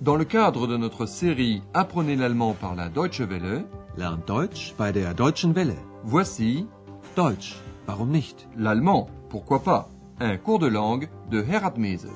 Dans le cadre de notre série Apprenez l'allemand par la Deutsche Welle, Lernt Deutsch bei der Deutschen Welle. voici Deutsch, warum nicht? l'allemand, pourquoi pas, un cours de langue de Herat Mese.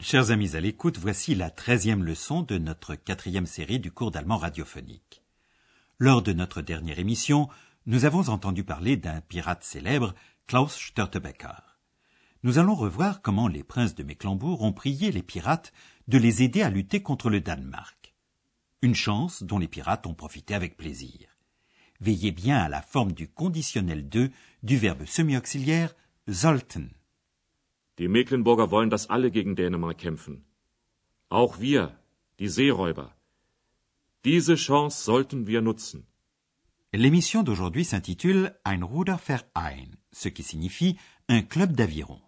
Chers amis à l'écoute, voici la treizième leçon de notre quatrième série du cours d'allemand radiophonique. Lors de notre dernière émission, nous avons entendu parler d'un pirate célèbre, Klaus Störtebeker. Nous allons revoir comment les princes de Mecklembourg ont prié les pirates de les aider à lutter contre le Danemark. Une chance dont les pirates ont profité avec plaisir. Veillez bien à la forme du conditionnel 2 du verbe semi-auxiliaire sollten. Die Mecklenburger wollen, dass alle gegen Dänemark kämpfen. Auch wir, die Seeräuber. Diese Chance sollten wir nutzen. L'émission d'aujourd'hui s'intitule Ein Ruderverein, ce qui signifie un club d'aviron.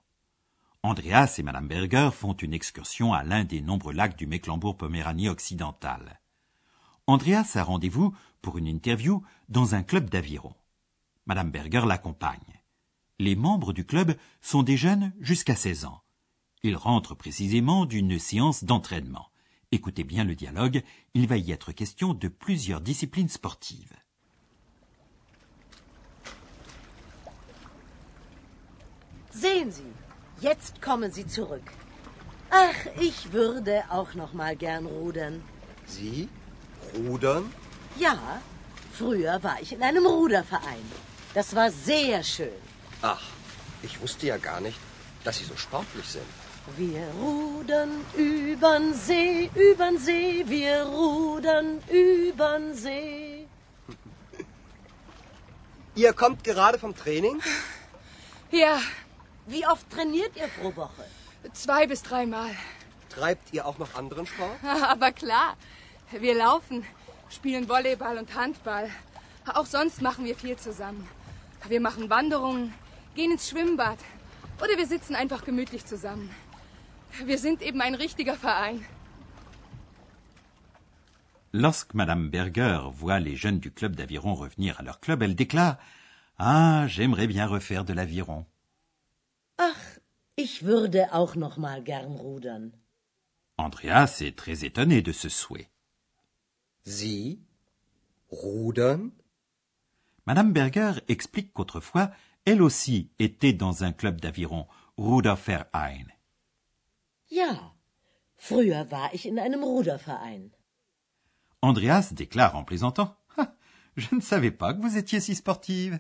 Andreas et Madame Berger font une excursion à l'un des nombreux lacs du Mecklembourg-Poméranie occidentale. Andreas a rendez-vous pour une interview dans un club d'aviron. Madame Berger l'accompagne. Les membres du club sont des jeunes jusqu'à 16 ans. Ils rentrent précisément d'une séance d'entraînement. Écoutez bien le dialogue, il va y être question de plusieurs disciplines sportives. Sehen Sie, jetzt kommen Sie zurück. Ach, ich würde auch noch mal gern rudern. Sie? Rudern? Ja, früher war ich in einem Ruderverein. Das war sehr schön. Ach, ich wusste ja gar nicht, dass Sie so sportlich sind. Wir rudern übern See, übern See, wir rudern übern See. Ihr kommt gerade vom Training? Ja, Wie oft trainiert ihr pro Woche? zwei bis dreimal. Treibt ihr auch noch anderen Sport? Aber klar, wir laufen, spielen Volleyball und Handball. Auch sonst machen wir viel zusammen. Wir machen Wanderungen, gehen ins Schwimmbad oder wir sitzen einfach gemütlich zusammen. Wir sind eben ein richtiger Verein. Lorsque Madame Berger voit les jeunes du club d'aviron revenir à leur club, elle déclare Ah, j'aimerais bien refaire de l'aviron. Ich würde auch noch mal gern rudern. Andreas est très étonné de ce souhait. Sie? Rudern? Madame Berger explique qu'autrefois, elle aussi était dans un club d'aviron, Ruderverein. Ja, früher war ich in einem Ruderverein. Andreas déclare en plaisantant Ah, Je ne savais pas que vous étiez si sportive.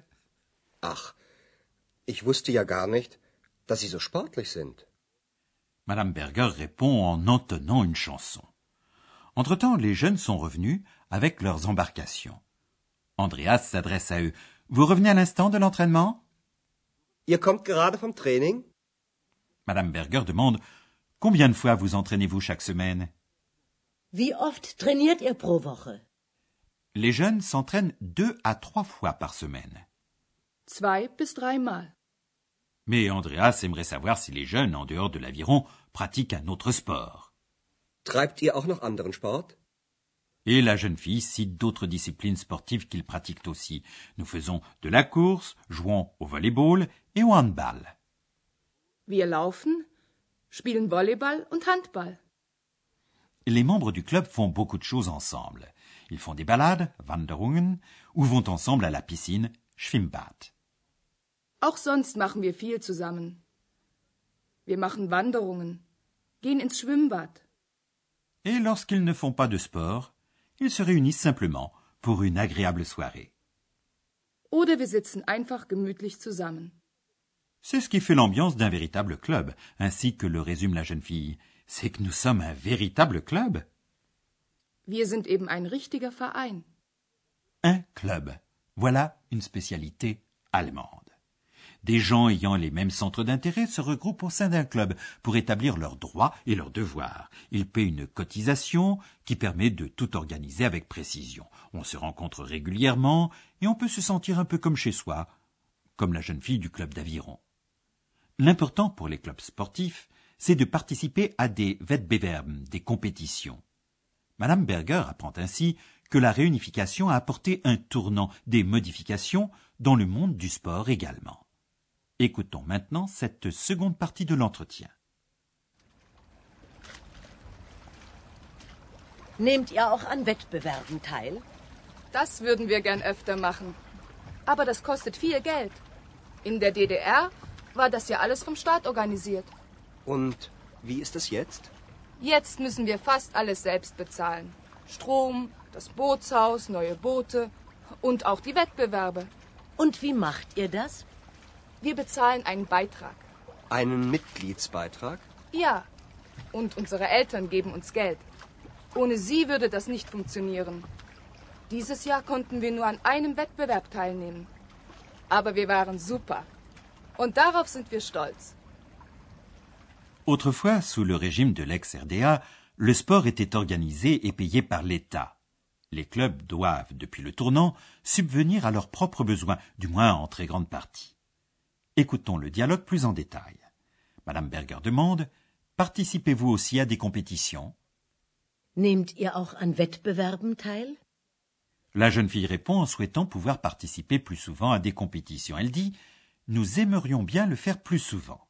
Ach, ich wusste ja gar nicht, dass Sie so sportlich sind. Madame Berger répond en entonnant une chanson. Entre-temps, les jeunes sont revenus avec leurs embarcations. Andreas s'adresse à eux. Vous revenez à l'instant de l'entraînement? Ihr kommt gerade vom Training? Madame Berger demande Combien de fois vous entraînez-vous chaque semaine? Wie oft trainiert ihr pro Woche? Les jeunes s'entraînent deux à trois fois par semaine. Zwei bis dreimal. Mais Andreas aimerait savoir si les jeunes, en dehors de l'aviron, pratiquent un autre sport. Treibt ihr auch noch anderen Sport? Et la jeune fille cite d'autres disciplines sportives qu'ils pratiquent aussi. Nous faisons de la course, jouons au volleyball et au handball. Wir laufen, spielen Volleyball und Handball. Les membres du club font beaucoup de choses ensemble. Ils font des balades, Wanderungen, ou vont ensemble à la piscine, Schwimmbad. Auch sonst machen wir viel zusammen. Wir machen Wanderungen, gehen ins Schwimmbad. Et lorsqu'ils ne font pas de sport, ils se réunissent simplement pour une agréable soirée. Oder wir sitzen einfach gemütlich zusammen. C'est ce qui fait l'ambiance d'un véritable club, ainsi que le résume la jeune fille. C'est que nous sommes un véritable club. Wir sind eben ein richtiger Verein. Un club. Voilà une spécialité allemande. Des gens ayant les mêmes centres d'intérêt se regroupent au sein d'un club pour établir leurs droits et leurs devoirs. Ils paient une cotisation qui permet de tout organiser avec précision. On se rencontre régulièrement et on peut se sentir un peu comme chez soi, comme la jeune fille du club d'aviron. L'important pour les clubs sportifs, c'est de participer à des Wettbewerben, des compétitions. Madame Berger apprend ainsi que la réunification a apporté un tournant, des modifications dans le monde du sport également. Écoutons maintenant cette seconde partie de l'entretien. Nehmt ihr auch an Wettbewerben teil? Das würden wir gern öfter machen. Aber das kostet viel Geld. In der DDR war das ja alles vom Staat organisiert. Und wie ist es jetzt? Jetzt müssen wir fast alles selbst bezahlen. Strom, das Bootshaus, neue Boote und auch die Wettbewerbe. Und wie macht ihr das? Wir bezahlen einen Beitrag. Einen Mitgliedsbeitrag? Ja. Und unsere Eltern geben uns Geld. Ohne sie würde das nicht funktionieren. Dieses Jahr konnten wir nur an einem Wettbewerb teilnehmen. Aber wir waren super. Und darauf sind wir stolz. Autrefois, sous le régime de l'ex-RDA, le sport était organisé et payé par l'État. Les clubs doivent, depuis le tournant, subvenir à leurs propres besoins, du moins en très grande partie. Écoutons le dialogue plus en détail. Madame Berger demande Participez-vous aussi à des compétitions? Nehmt ihr auch an Wettbewerben teil? La jeune fille répond en souhaitant pouvoir participer plus souvent à des compétitions. Elle dit Nous aimerions bien le faire plus souvent.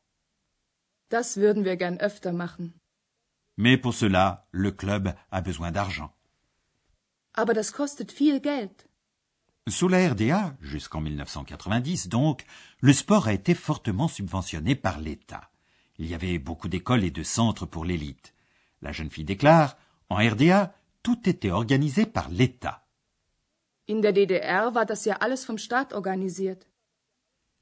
Das würden wir gern öfter machen. Mais pour cela, le club a besoin d'argent. Aber das kostet viel Geld. Sous la RDA, jusqu'en 1990 donc, le sport a été fortement subventionné par l'État. Il y avait beaucoup d'écoles et de centres pour l'élite. La jeune fille déclare En RDA, tout était organisé par l'État. In der DDR war das ja alles vom Staat organisiert.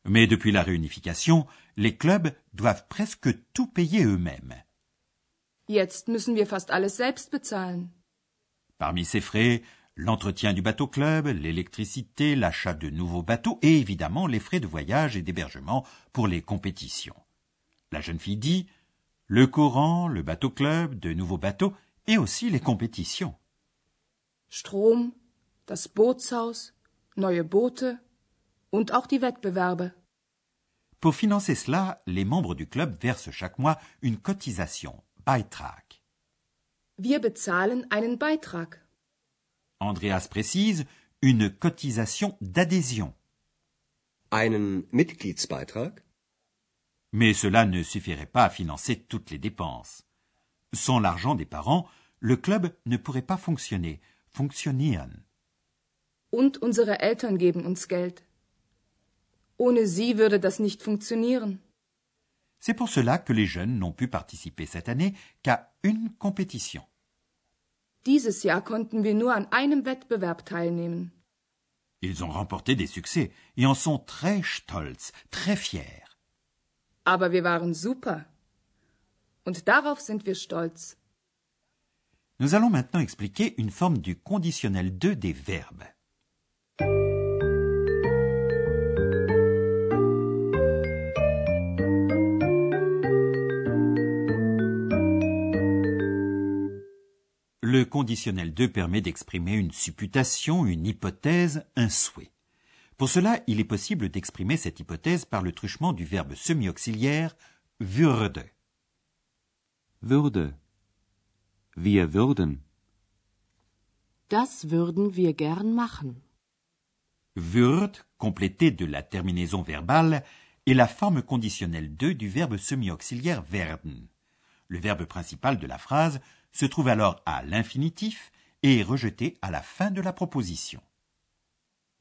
Mais depuis la réunification, les clubs doivent presque tout payer eux-mêmes. Jetzt müssen wir fast alles selbst bezahlen. Parmi ces frais, l'entretien du bateau club, l'électricité, l'achat de nouveaux bateaux et évidemment les frais de voyage et d'hébergement pour les compétitions. La jeune fille dit le courant, le bateau club, de nouveaux bateaux et aussi les compétitions. Strom, das Bootshaus, neue Boote und auch die Wettbewerbe. Pour financer cela, les membres du club versent chaque mois une cotisation, Beitrag. Wir bezahlen einen Beitrag. Andreas précise une cotisation d'adhésion. Einen Mitgliedsbeitrag? Mais cela ne suffirait pas à financer toutes les dépenses. Sans l'argent des parents, le club ne pourrait pas fonctionner, funktionieren. Und unsere Eltern geben uns Geld. Ohne sie würde das nicht funktionieren. C'est pour cela que les jeunes n'ont pu participer cette année qu'à une compétition. Dieses Jahr konnten wir nur an einem Wettbewerb teilnehmen. Ils ont remporté des succès et en sont très stolz, très fiers. Aber wir waren super. Und darauf sind wir stolz. Nous allons maintenant expliquer une forme du conditionnel 2 des verbes. Le conditionnel 2 permet d'exprimer une supputation, une hypothèse, un souhait. Pour cela, il est possible d'exprimer cette hypothèse par le truchement du verbe semi-auxiliaire würde. Würde. Wir würden. Das würden wir gern machen. Würd, complété de la terminaison verbale, est la forme conditionnelle 2 du verbe semi-auxiliaire werden. Le verbe principal de la phrase se trouve alors à l'infinitif et est rejeté à la fin de la proposition.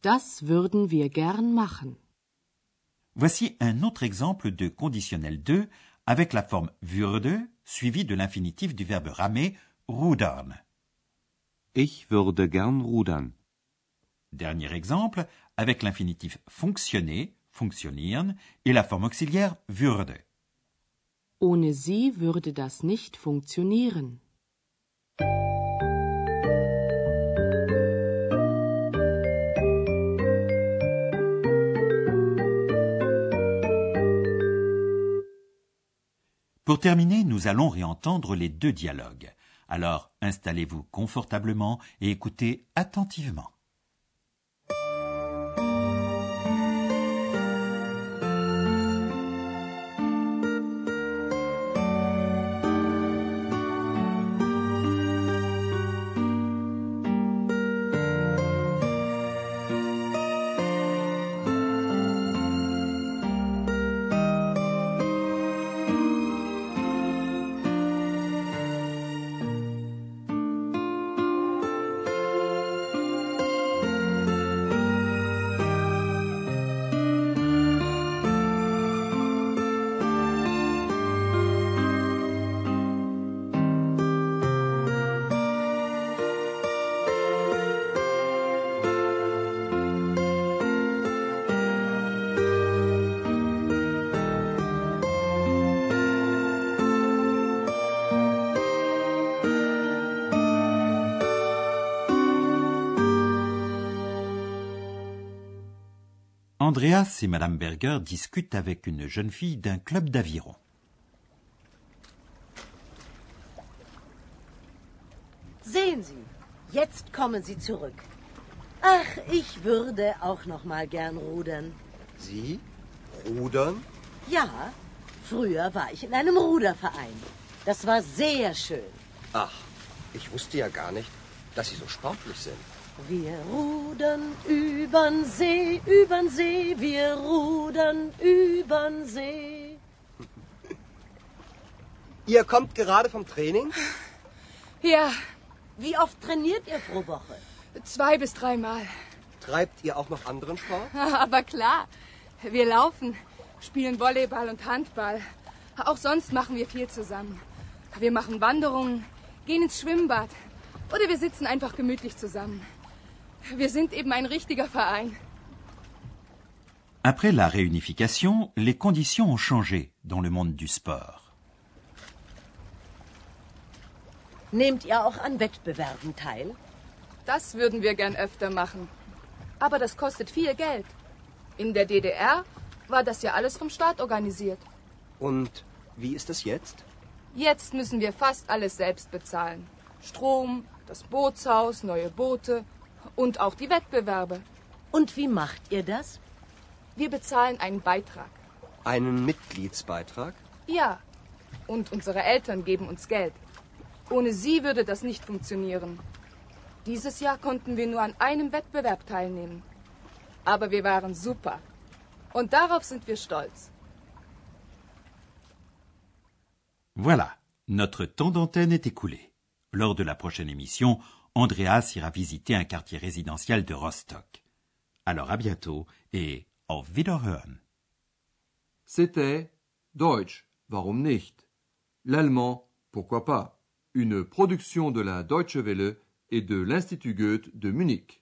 Das würden wir gern machen. Voici un autre exemple de conditionnel 2 avec la forme würde suivie de l'infinitif du verbe ramer rudern. Ich würde gern rudern. Dernier exemple avec l'infinitif fonctionner, funktionieren et la forme auxiliaire würde. Ohne sie würde das nicht funktionieren. Pour terminer, nous allons réentendre les deux dialogues. Alors installez-vous confortablement et écoutez attentivement. Andreas et Madame Berger discutent avec une jeune fille d'un club d'aviron. Sehen Sie, jetzt kommen Sie zurück. Ach, ich würde auch noch mal gern rudern. Sie? Rudern? Ja, früher war ich in einem Ruderverein. Das war sehr schön. Ach, ich wusste ja gar nicht, dass Sie so sportlich sind. Wir rudern übern See, übern See, wir rudern übern See. Ihr kommt gerade vom Training? Ja, Wie oft trainiert ihr pro Woche? zwei bis dreimal. Treibt ihr auch noch anderen Sport? Aber klar, wir laufen, spielen Volleyball und Handball. Auch sonst machen wir viel zusammen. Wir machen Wanderungen, gehen ins Schwimmbad oder wir sitzen einfach gemütlich zusammen. Wir sind eben ein richtiger Verein. Après la réunification, les conditions ont changé dans le monde du sport. Nehmt ihr auch an Wettbewerben teil? Das würden wir gern öfter machen. Aber das kostet viel Geld. In der DDR war das ja alles vom Staat organisiert. Und wie ist es jetzt? Jetzt müssen wir fast alles selbst bezahlen. Strom, das Bootshaus, neue Boote und auch die Wettbewerbe. Und wie macht ihr das? Wir bezahlen einen Beitrag. Einen Mitgliedsbeitrag? Ja. Und unsere Eltern geben uns Geld. Ohne sie würde das nicht funktionieren. Dieses Jahr konnten wir nur an einem Wettbewerb teilnehmen. Aber wir waren super. Und darauf sind wir stolz. Voilà, notre temps d'antenne est écoulé. Lors de la prochaine émission, Andreas ira visiter un quartier résidentiel de Rostock. Alors à bientôt et auf Wiederhören. C'était Deutsch, warum nicht? L'allemand, pourquoi pas? Une production de la Deutsche Welle et de l'Institut Goethe de Munich.